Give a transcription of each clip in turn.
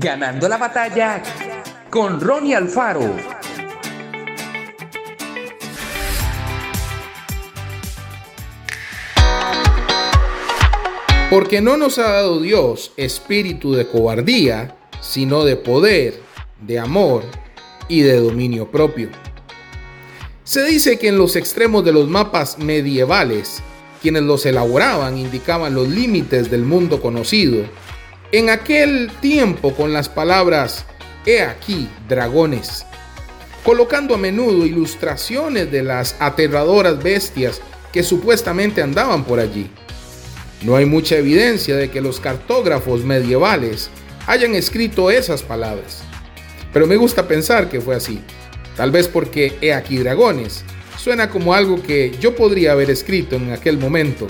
Ganando la batalla con Ronnie Alfaro. Porque no nos ha dado Dios espíritu de cobardía, sino de poder, de amor y de dominio propio. Se dice que en los extremos de los mapas medievales, quienes los elaboraban indicaban los límites del mundo conocido. En aquel tiempo con las palabras He aquí, dragones, colocando a menudo ilustraciones de las aterradoras bestias que supuestamente andaban por allí. No hay mucha evidencia de que los cartógrafos medievales hayan escrito esas palabras, pero me gusta pensar que fue así. Tal vez porque he aquí dragones suena como algo que yo podría haber escrito en aquel momento.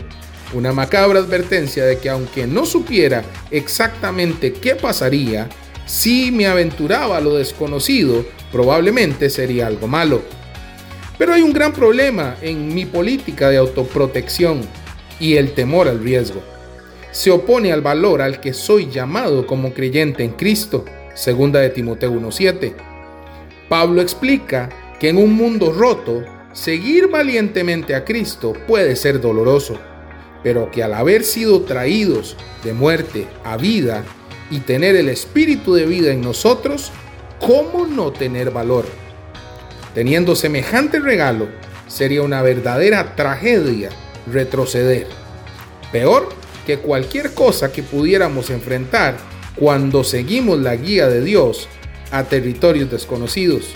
Una macabra advertencia de que aunque no supiera exactamente qué pasaría, si me aventuraba a lo desconocido, probablemente sería algo malo. Pero hay un gran problema en mi política de autoprotección y el temor al riesgo. Se opone al valor al que soy llamado como creyente en Cristo, segunda de Timoteo 1.7. Pablo explica que en un mundo roto, seguir valientemente a Cristo puede ser doloroso, pero que al haber sido traídos de muerte a vida y tener el espíritu de vida en nosotros, ¿cómo no tener valor? Teniendo semejante regalo, sería una verdadera tragedia retroceder. Peor que cualquier cosa que pudiéramos enfrentar cuando seguimos la guía de Dios a territorios desconocidos.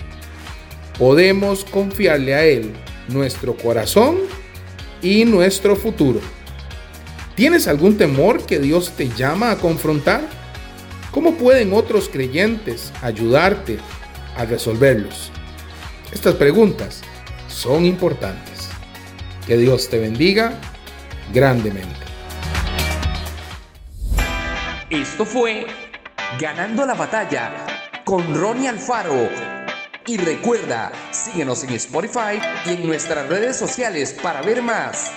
Podemos confiarle a Él nuestro corazón y nuestro futuro. ¿Tienes algún temor que Dios te llama a confrontar? ¿Cómo pueden otros creyentes ayudarte a resolverlos? Estas preguntas son importantes. Que Dios te bendiga grandemente. Esto fue Ganando la batalla con Ronnie Alfaro. Y recuerda, síguenos en Spotify y en nuestras redes sociales para ver más.